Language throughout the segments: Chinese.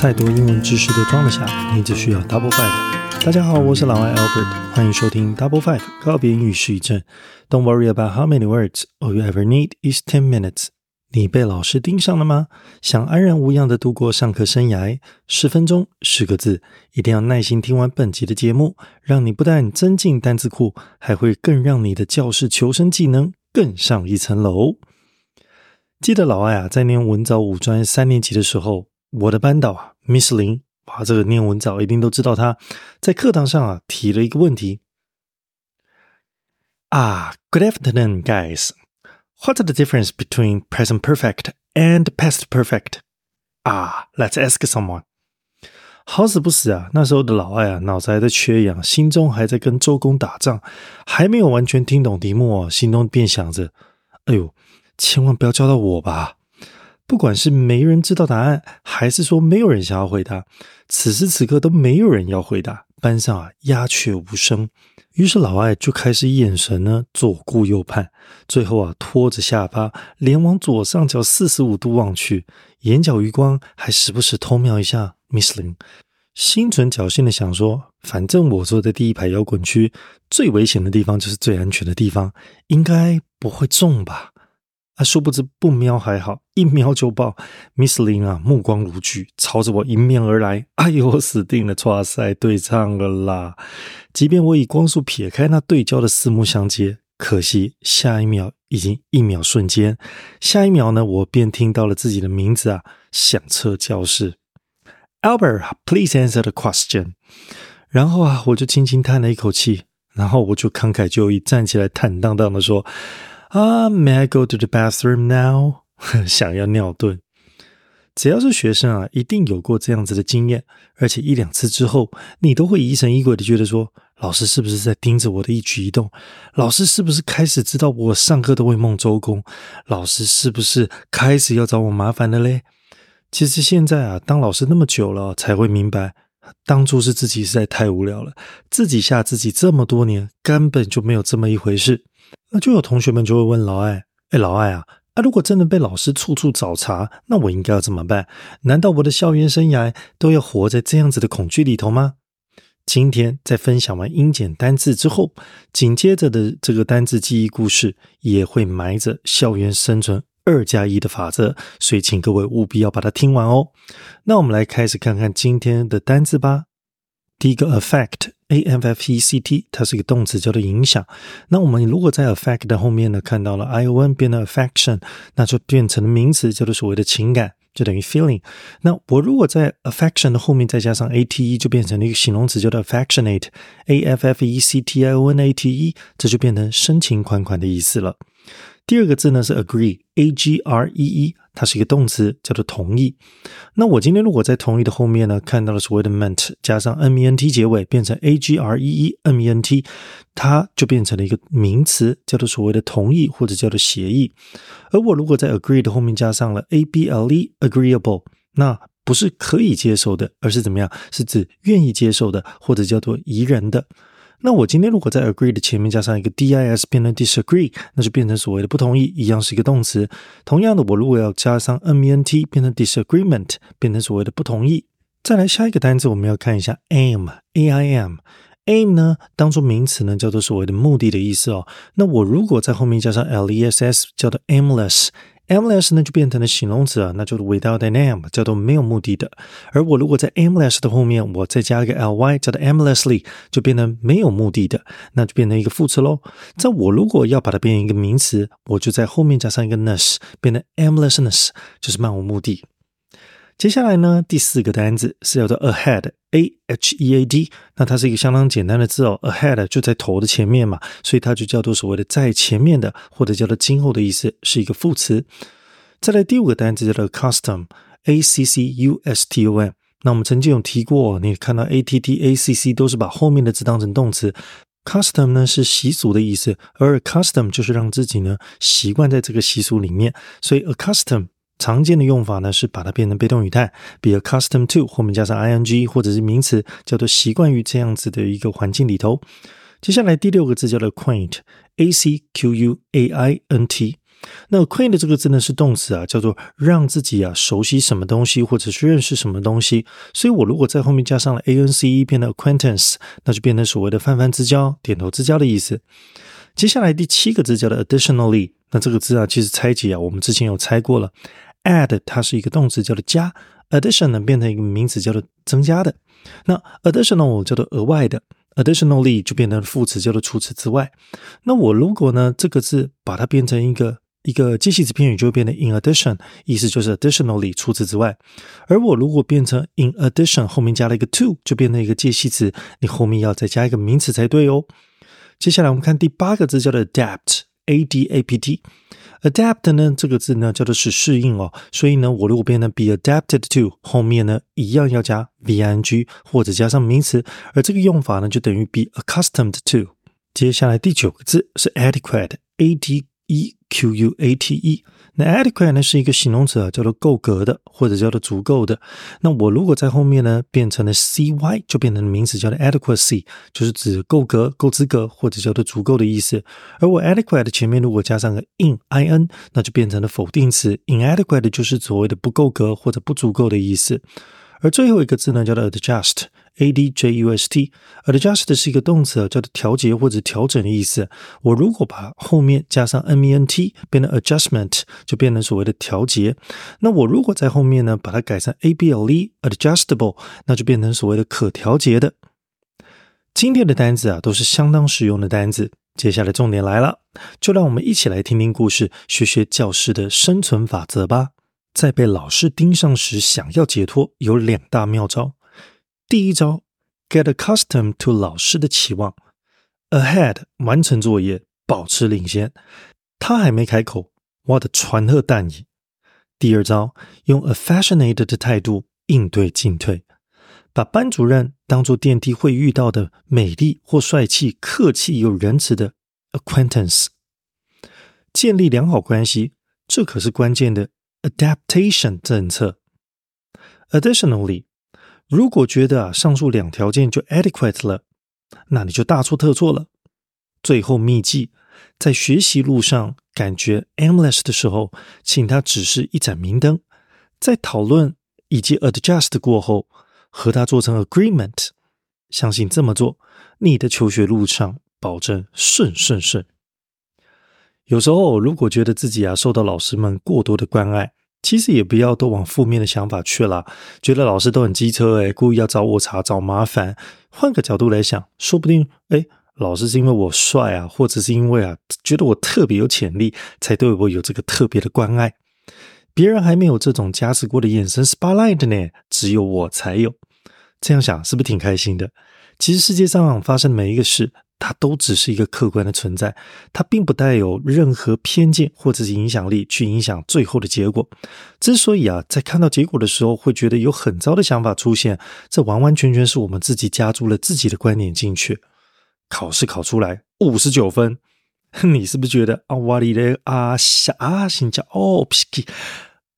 再多英文知识都装得下，你只需要 Double Five。大家好，我是老外 Albert，欢迎收听 Double Five 告别英语失语症。Don't worry about how many words all you ever need is ten minutes。你被老师盯上了吗？想安然无恙的度过上课生涯？十分钟，十个字，一定要耐心听完本集的节目，让你不但增进单词库，还会更让你的教室求生技能更上一层楼。记得老外啊，在念文藻五专三年级的时候。我的班导啊，Miss 林，哇，这个念文藻一定都知道。他在课堂上啊提了一个问题啊，Good afternoon, guys. What's the difference between present perfect and past perfect? 啊，Let's ask someone. 好死不死啊，那时候的老外啊，脑子还在缺氧，心中还在跟周公打仗，还没有完全听懂题目哦，心中便想着：哎呦，千万不要教到我吧。不管是没人知道答案，还是说没有人想要回答，此时此刻都没有人要回答，班上啊鸦雀无声。于是老艾就开始眼神呢左顾右盼，最后啊拖着下巴，连往左上角四十五度望去，眼角余光还时不时偷瞄一下 Miss Lin，心存侥幸的想说，反正我坐在第一排摇滚区，最危险的地方就是最安全的地方，应该不会中吧。啊！殊不知不瞄还好，一瞄就爆。Miss Lin 啊，目光如炬，朝着我迎面而来。哎呦，我死定了！哇塞，对唱了啦！即便我以光速撇开那对焦的四目相接，可惜下一秒已经一秒瞬间。下一秒呢，我便听到了自己的名字啊，响彻教室。Albert，please answer the question。然后啊，我就轻轻叹了一口气，然后我就慷慨就义，站起来坦荡荡的说。啊，May I go to the bathroom now？想要尿遁。只要是学生啊，一定有过这样子的经验，而且一两次之后，你都会疑神疑鬼的觉得说，老师是不是在盯着我的一举一动？老师是不是开始知道我上课都会梦周公？老师是不是开始要找我麻烦了嘞？其实现在啊，当老师那么久了，才会明白，当初是自己实在太无聊了，自己吓自己这么多年，根本就没有这么一回事。那就有同学们就会问老艾：“哎，老艾啊，啊，如果真的被老师处处找茬，那我应该要怎么办？难道我的校园生涯都要活在这样子的恐惧里头吗？”今天在分享完英简单字之后，紧接着的这个单字记忆故事也会埋着校园生存二加一的法则，所以请各位务必要把它听完哦。那我们来开始看看今天的单字吧。第一个 affect。A f f e c t，它是一个动词，叫做影响。那我们如果在 affect 的后面呢，看到了 i o n 变成 affection，那就变成了名词，叫做所谓的情感，就等于 feeling。那我如果在 affection 的后面再加上 a t e，就变成了一个形容词，叫做 affectionate，a f f e c t i o n a t e，这就变成深情款款的意思了。第二个字呢是 agree，a g r e e，它是一个动词，叫做同意。那我今天如果在同意的后面呢，看到了所谓的 meant，加上 m e n t 结尾，变成 a g r e e m e n t，它就变成了一个名词，叫做所谓的同意或者叫做协议。而我如果在 agree 的后面加上了 a b l e，agreeable，那不是可以接受的，而是怎么样？是指愿意接受的，或者叫做宜人的。那我今天如果在 agree 的前面加上一个 dis 变成 disagree，那就变成所谓的不同意，一样是一个动词。同样的，我如果要加上 ment 变成 disagreement，变成所谓的不同意。再来下一个单词，我们要看一下 aim，a i m，aim 呢当做名词呢叫做所谓的目的的意思哦。那我如果在后面加上 less，叫做 aimless。Aimless 呢就变成了形容词啊，那就是 without an aim，叫做没有目的的。而我如果在 aimless 的后面，我再加一个 ly，叫做 aimlessly，就变成没有目的的，那就变成一个副词喽。在我如果要把它变一个名词，我就在后面加上一个 ness，变成 aimlessness，就是漫无目的。接下来呢，第四个单词是叫做 ahead，a h e a d，那它是一个相当简单的字哦，ahead 就在头的前面嘛，所以它就叫做所谓的在前面的，或者叫做今后的意思，是一个副词。再来第五个单词叫做 custom，a c c u s t o m，那我们曾经有提过，你看到 a t t a c c 都是把后面的字当成动词，custom 呢是习俗的意思，而 custom 就是让自己呢习惯在这个习俗里面，所以 a custom。常见的用法呢是把它变成被动语态，比如 accustomed to 后面加上 ing 或者是名词，叫做习惯于这样子的一个环境里头。接下来第六个字叫做 quaint，a c q u a i n t，那 acquaint 这个字呢是动词啊，叫做让自己啊熟悉什么东西，或者是认识什么东西。所以我如果在后面加上了 a n c e，变成 acquaintance，那就变成所谓的泛泛之交、点头之交的意思。接下来第七个字叫做 additionally，那这个字啊，其实拆解啊，我们之前有拆过了。Add 它是一个动词，叫做加；addition 呢变成一个名词，叫做增加的。那 additional 叫做额外的，additionally 就变成副词，叫做除此之外。那我如果呢这个字把它变成一个一个介系词片语，就变成 in addition，意思就是 additionally 除此之外。而我如果变成 in addition 后面加了一个 to，就变成一个介系词，你后面要再加一个名词才对哦。接下来我们看第八个字，叫做 adapt，a d a p t。Adapt 呢这个字呢叫做是适应哦，所以呢我如果变成 be adapted to 后面呢一样要加 v n g 或者加上名词，而这个用法呢就等于 be accustomed to。接下来第九个字是 adequate，a d e q u a t e。那 adequate 呢是一个形容词啊，叫做够格的，或者叫做足够的。那我如果在后面呢变成了 cy，就变成了名词，叫做 adequacy，就是指够格、够资格，或者叫做足够的意思。而我 adequate 前面如果加上个 in i n，那就变成了否定词，inadequate 就是所谓的不够格或者不足够的意思。而最后一个字呢，叫做 adjust。A D J U S T，adjust 是一个动词，叫做调节或者调整的意思。我如果把后面加上 M E N T，变成 adjustment，就变成所谓的调节。那我如果在后面呢，把它改成 A B L E，adjustable，那就变成所谓的可调节的。今天的单词啊，都是相当实用的单词。接下来重点来了，就让我们一起来听听故事，学学教师的生存法则吧。在被老师盯上时，想要解脱，有两大妙招。第一招，get accustomed to 老师的期望，ahead 完成作业，保持领先。他还没开口，我的传贺淡矣。第二招，用 affectionate 的态度应对进退，把班主任当做电梯会遇到的美丽或帅气、客气又仁慈的 acquaintance，建立良好关系，这可是关键的 adaptation 政策。Additionally。如果觉得啊上述两条件就 adequate 了，那你就大错特错了。最后秘籍，在学习路上感觉 aimless 的时候，请他只是一盏明灯。在讨论以及 adjust 过后，和他做成 agreement，相信这么做，你的求学路上保证顺顺顺。有时候如果觉得自己啊受到老师们过多的关爱。其实也不要都往负面的想法去了，觉得老师都很机车诶，故意要找我茬找麻烦。换个角度来想，说不定诶，老师是因为我帅啊，或者是因为啊觉得我特别有潜力，才对我有这个特别的关爱。别人还没有这种加持过的眼神 spotlight 呢，只有我才有。这样想是不是挺开心的？其实世界上发生的每一个事。它都只是一个客观的存在，它并不带有任何偏见或者是影响力去影响最后的结果。之所以啊，在看到结果的时候会觉得有很糟的想法出现，这完完全全是我们自己加注了自己的观点进去。考试考出来五十九分，你是不是觉得啊，哇哩嘞啊，下啊，心叫哦，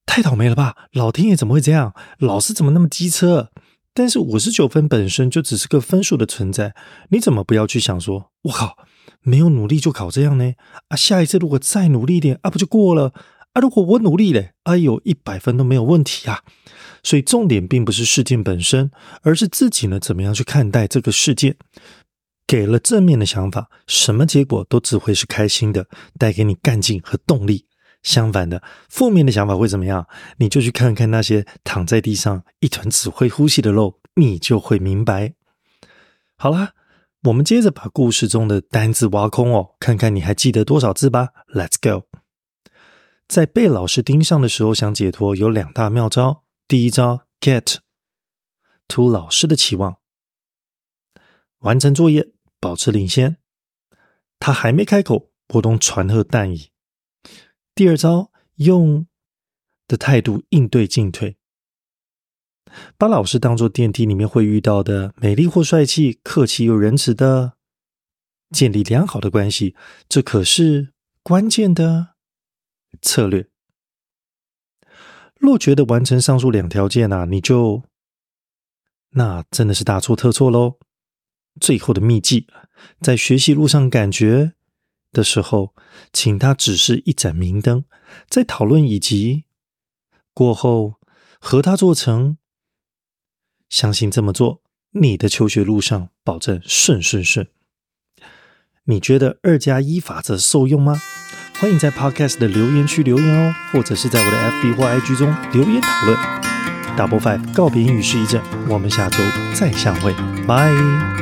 太倒霉了吧？老天爷怎么会这样？老师怎么那么机车？但是五十九分本身就只是个分数的存在，你怎么不要去想说，我靠，没有努力就考这样呢？啊，下一次如果再努力一点啊，不就过了？啊，如果我努力嘞，哎呦，一百分都没有问题啊！所以重点并不是事件本身，而是自己呢怎么样去看待这个事件。给了正面的想法，什么结果都只会是开心的，带给你干劲和动力。相反的，负面的想法会怎么样？你就去看看那些躺在地上一团只会呼吸的肉，你就会明白。好啦，我们接着把故事中的单字挖空哦，看看你还记得多少字吧。Let's go。在被老师盯上的时候想解脱，有两大妙招。第一招，Get，to 老师的期望，完成作业，保持领先。他还没开口，波动传贺淡矣。第二招，用的态度应对进退，把老师当做电梯里面会遇到的美丽或帅气、客气又仁慈的，建立良好的关系，这可是关键的策略。若觉得完成上述两条件啊，你就那真的是大错特错喽。最后的秘籍，在学习路上感觉的时候，请他指示一盏明灯，在讨论以及过后和他做成。相信这么做，你的求学路上保证顺顺顺。你觉得二加一法则受用吗？欢迎在 Podcast 的留言区留言哦，或者是在我的 FB 或 IG 中留言讨论。Double Five 告别与世一阵，我们下周再相会，拜。